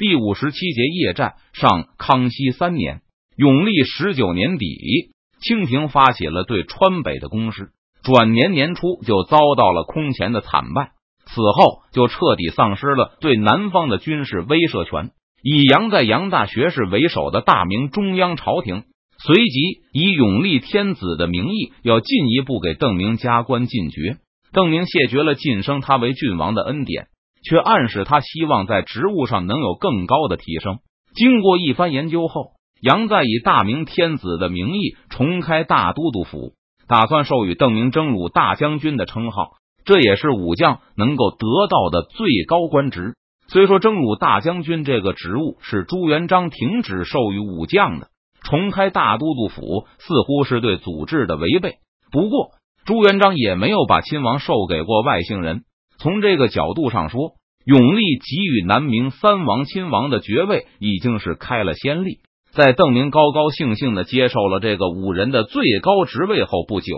第五十七节夜战上，康熙三年，永历十九年底，清廷发起了对川北的攻势。转年年初就遭到了空前的惨败，此后就彻底丧失了对南方的军事威慑权。以杨在杨大学士为首的大明中央朝廷，随即以永历天子的名义，要进一步给邓明加官进爵。邓明谢绝了晋升他为郡王的恩典，却暗示他希望在职务上能有更高的提升。经过一番研究后，杨再以大明天子的名义重开大都督府。打算授予邓明征虏大将军的称号，这也是武将能够得到的最高官职。虽说征虏大将军这个职务是朱元璋停止授予武将的，重开大都督府似乎是对祖制的违背。不过朱元璋也没有把亲王授给过外姓人。从这个角度上说，永历给予南明三王亲王的爵位已经是开了先例。在邓明高高兴兴的接受了这个五人的最高职位后不久，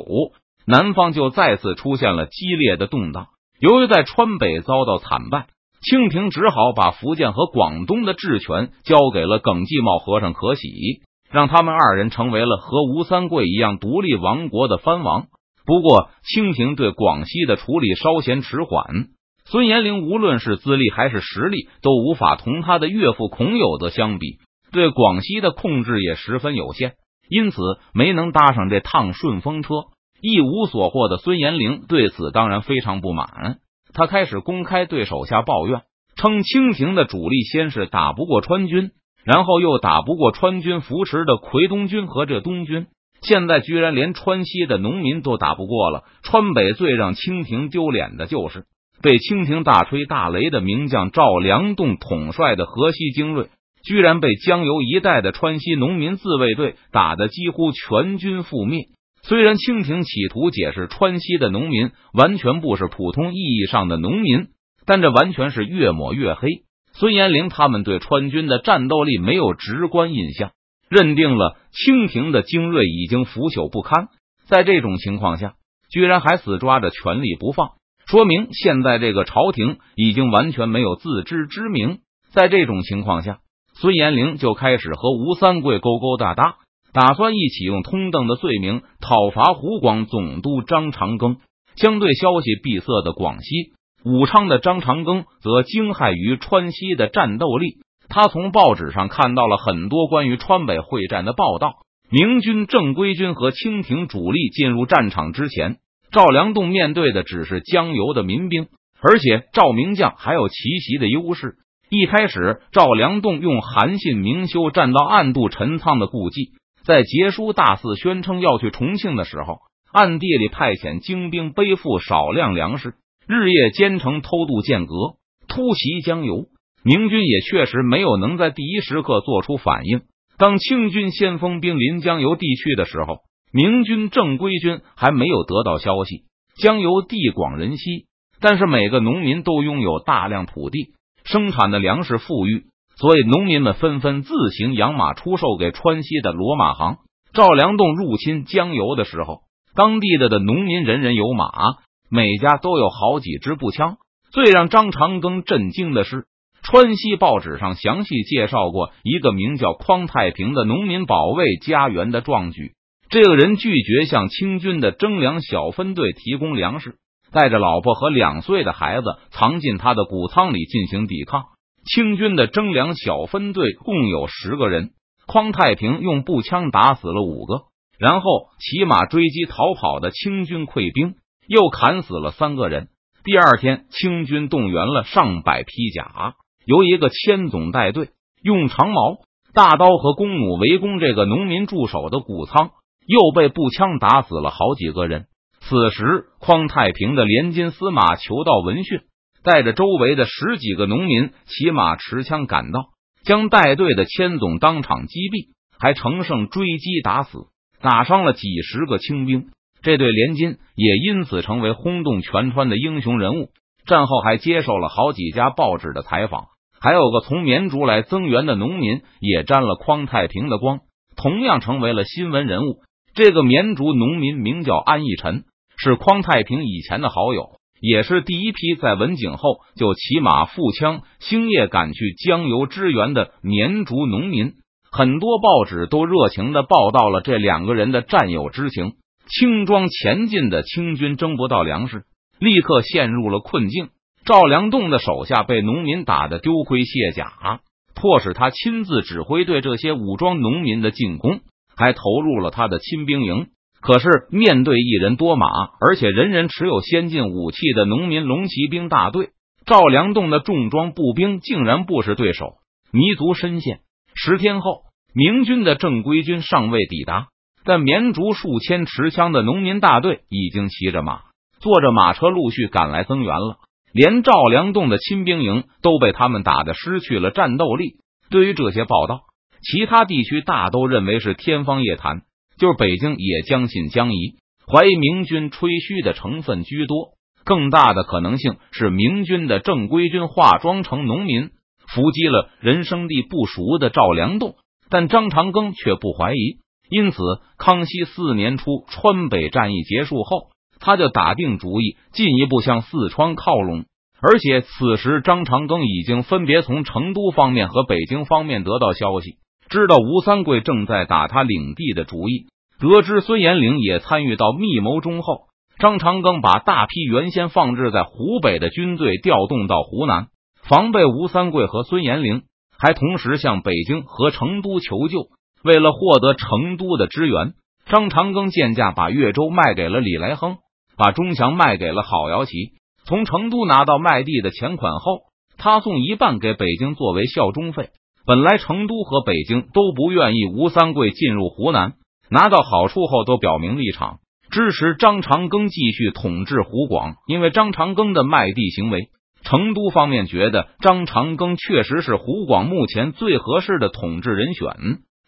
南方就再次出现了激烈的动荡。由于在川北遭到惨败，清廷只好把福建和广东的治权交给了耿继茂和尚可喜，让他们二人成为了和吴三桂一样独立王国的藩王。不过，清廷对广西的处理稍显迟缓，孙延龄无论是资历还是实力，都无法同他的岳父孔有德相比。对广西的控制也十分有限，因此没能搭上这趟顺风车。一无所获的孙延龄对此当然非常不满，他开始公开对手下抱怨，称清廷的主力先是打不过川军，然后又打不过川军扶持的奎东军和这东军，现在居然连川西的农民都打不过了。川北最让清廷丢脸的就是被清廷大吹大擂的名将赵良栋统帅的河西精锐。居然被江油一带的川西农民自卫队打得几乎全军覆灭。虽然清廷企图解释川西的农民完全不是普通意义上的农民，但这完全是越抹越黑。孙延龄他们对川军的战斗力没有直观印象，认定了清廷的精锐已经腐朽不堪。在这种情况下，居然还死抓着权力不放，说明现在这个朝廷已经完全没有自知之明。在这种情况下。孙延龄就开始和吴三桂勾勾搭搭，打算一起用通邓的罪名讨伐湖广总督张长庚。相对消息闭塞的广西武昌的张长庚则惊骇于川西的战斗力。他从报纸上看到了很多关于川北会战的报道。明军正规军和清廷主力进入战场之前，赵良栋面对的只是江油的民兵，而且赵明将还有奇袭的优势。一开始，赵良栋用韩信明修栈道暗度陈仓的故技，在结书大肆宣称要去重庆的时候，暗地里派遣精兵背负少量粮食，日夜兼程偷渡剑阁，突袭江油。明军也确实没有能在第一时刻做出反应。当清军先锋兵临江油地区的时候，明军正规军还没有得到消息。江油地广人稀，但是每个农民都拥有大量土地。生产的粮食富裕，所以农民们纷纷自行养马出售给川西的罗马行。赵良栋入侵江油的时候，当地的的农民人人有马，每家都有好几支步枪。最让张长庚震惊的是，川西报纸上详细介绍过一个名叫匡太平的农民保卫家园的壮举。这个人拒绝向清军的征粮小分队提供粮食。带着老婆和两岁的孩子藏进他的谷仓里进行抵抗。清军的征粮小分队共有十个人，匡太平用步枪打死了五个，然后骑马追击逃跑的清军溃兵，又砍死了三个人。第二天，清军动员了上百披甲，由一个千总带队，用长矛、大刀和弓弩围攻这个农民驻守的谷仓，又被步枪打死了好几个人。此时，匡太平的连金司马求道闻讯，带着周围的十几个农民骑马持枪赶到，将带队的千总当场击毙，还乘胜追击打死，打伤了几十个清兵。这对连金也因此成为轰动全川的英雄人物。战后还接受了好几家报纸的采访，还有个从绵竹来增援的农民也沾了匡太平的光，同样成为了新闻人物。这个绵竹农民名叫安义臣。是匡太平以前的好友，也是第一批在文景后就骑马负枪星夜赶去江油支援的绵竹农民。很多报纸都热情的报道了这两个人的战友之情。轻装前进的清军争不到粮食，立刻陷入了困境。赵良栋的手下被农民打得丢盔卸甲，迫使他亲自指挥对这些武装农民的进攻，还投入了他的亲兵营。可是，面对一人多马，而且人人持有先进武器的农民龙骑兵大队，赵良栋的重装步兵竟然不是对手，弥足深陷。十天后，明军的正规军尚未抵达，但绵竹数千持枪的农民大队已经骑着马，坐着马车陆续赶来增援了。连赵良栋的亲兵营都被他们打得失去了战斗力。对于这些报道，其他地区大都认为是天方夜谭。就是北京也将信将疑，怀疑明军吹嘘的成分居多。更大的可能性是明军的正规军化妆成农民，伏击了人生地不熟的赵良栋。但张长庚却不怀疑，因此康熙四年初川北战役结束后，他就打定主意进一步向四川靠拢。而且此时张长庚已经分别从成都方面和北京方面得到消息。知道吴三桂正在打他领地的主意，得知孙延龄也参与到密谋中后，张长庚把大批原先放置在湖北的军队调动到湖南，防备吴三桂和孙延龄，还同时向北京和成都求救。为了获得成都的支援，张长庚贱价把岳州卖给了李来亨，把钟祥卖给了郝瑶琪。从成都拿到卖地的钱款后，他送一半给北京作为效忠费。本来成都和北京都不愿意吴三桂进入湖南，拿到好处后都表明立场，支持张长庚继续统治湖广。因为张长庚的卖地行为，成都方面觉得张长庚确实是湖广目前最合适的统治人选，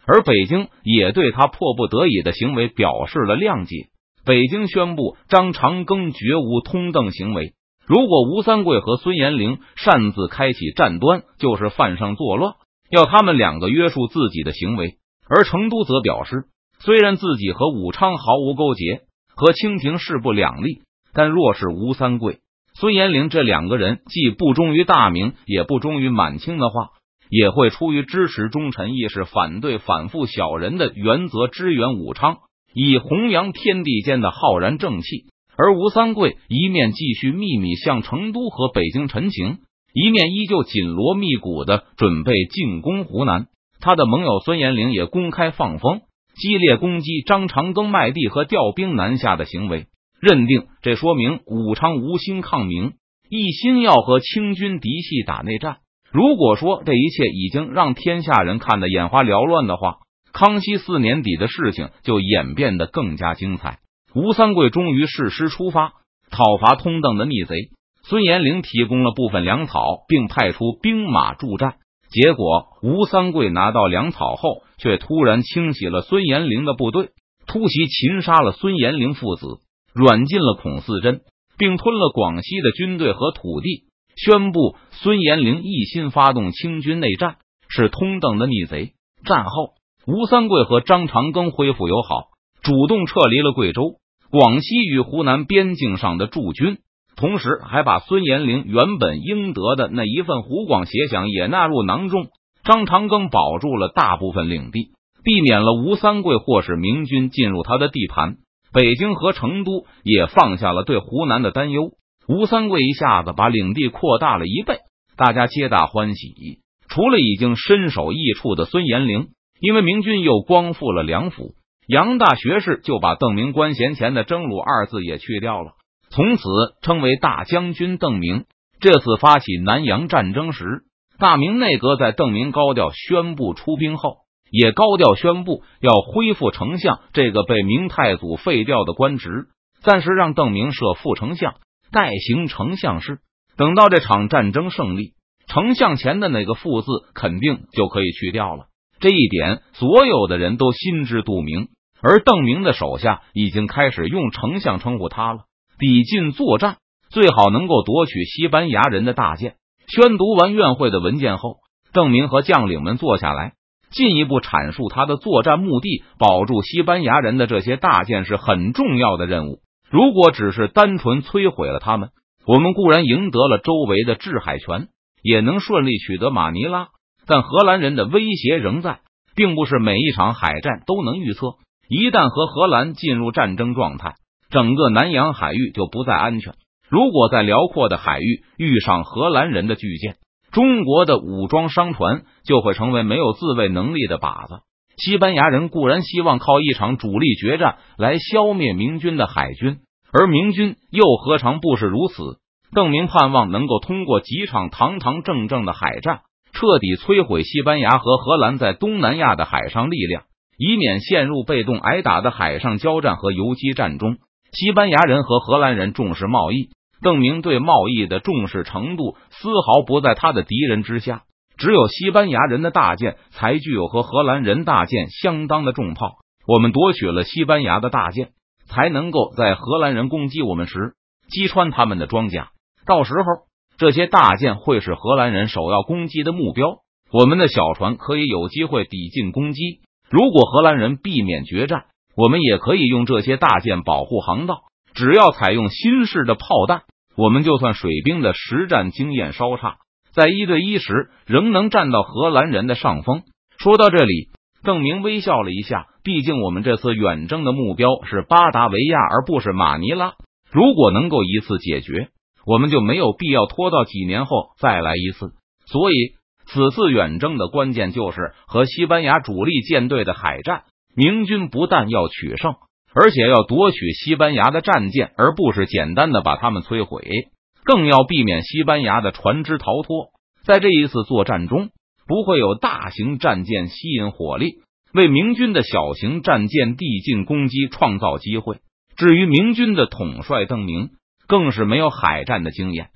而北京也对他迫不得已的行为表示了谅解。北京宣布张长庚绝无通邓行为，如果吴三桂和孙延龄擅自开启战端，就是犯上作乱。要他们两个约束自己的行为，而成都则表示，虽然自己和武昌毫无勾结，和清廷势不两立，但若是吴三桂、孙延龄这两个人既不忠于大明，也不忠于满清的话，也会出于支持忠臣义士、反对反复小人的原则支援武昌，以弘扬天地间的浩然正气。而吴三桂一面继续秘密向成都和北京陈情。一面依旧紧锣密鼓的准备进攻湖南，他的盟友孙延龄也公开放风，激烈攻击张长庚卖地和调兵南下的行为，认定这说明武昌无心抗明，一心要和清军嫡系打内战。如果说这一切已经让天下人看得眼花缭乱的话，康熙四年底的事情就演变得更加精彩。吴三桂终于誓师出发，讨伐通邓的逆贼。孙延龄提供了部分粮草，并派出兵马助战。结果，吴三桂拿到粮草后，却突然清洗了孙延龄的部队，突袭擒杀了孙延龄父子，软禁了孔四珍，并吞了广西的军队和土地，宣布孙延龄一心发动清军内战，是通邓的逆贼。战后，吴三桂和张长庚恢复友好，主动撤离了贵州、广西与湖南边境上的驻军。同时，还把孙延龄原本应得的那一份湖广协饷也纳入囊中。张长庚保住了大部分领地，避免了吴三桂或是明军进入他的地盘。北京和成都也放下了对湖南的担忧。吴三桂一下子把领地扩大了一倍，大家皆大欢喜。除了已经身首异处的孙延龄，因为明军又光复了梁府，杨大学士就把邓明官衔前的“征虏”二字也去掉了。从此称为大将军邓明。这次发起南洋战争时，大明内阁在邓明高调宣布出兵后，也高调宣布要恢复丞相这个被明太祖废掉的官职，暂时让邓明设副丞相，代行丞相事。等到这场战争胜利，丞相前的那个“副”字肯定就可以去掉了。这一点，所有的人都心知肚明。而邓明的手下已经开始用丞相称呼他了。抵近作战，最好能够夺取西班牙人的大舰。宣读完院会的文件后，邓明和将领们坐下来，进一步阐述他的作战目的：保住西班牙人的这些大舰是很重要的任务。如果只是单纯摧毁了他们，我们固然赢得了周围的制海权，也能顺利取得马尼拉，但荷兰人的威胁仍在，并不是每一场海战都能预测。一旦和荷兰进入战争状态，整个南洋海域就不再安全。如果在辽阔的海域遇上荷兰人的巨舰，中国的武装商船就会成为没有自卫能力的靶子。西班牙人固然希望靠一场主力决战来消灭明军的海军，而明军又何尝不是如此？邓明盼望能够通过几场堂堂正正的海战，彻底摧毁西班牙和荷兰在东南亚的海上力量，以免陷入被动挨打的海上交战和游击战中。西班牙人和荷兰人重视贸易，邓明对贸易的重视程度丝毫不在他的敌人之下。只有西班牙人的大舰才具有和荷兰人大舰相当的重炮。我们夺取了西班牙的大舰，才能够在荷兰人攻击我们时击穿他们的装甲。到时候，这些大舰会是荷兰人首要攻击的目标。我们的小船可以有机会抵近攻击。如果荷兰人避免决战，我们也可以用这些大舰保护航道。只要采用新式的炮弹，我们就算水兵的实战经验稍差。在一对一时，仍能占到荷兰人的上风。说到这里，邓明微笑了一下。毕竟我们这次远征的目标是巴达维亚，而不是马尼拉。如果能够一次解决，我们就没有必要拖到几年后再来一次。所以，此次远征的关键就是和西班牙主力舰队的海战。明军不但要取胜，而且要夺取西班牙的战舰，而不是简单的把他们摧毁。更要避免西班牙的船只逃脱，在这一次作战中，不会有大型战舰吸引火力，为明军的小型战舰递进攻击创造机会。至于明军的统帅邓明，更是没有海战的经验。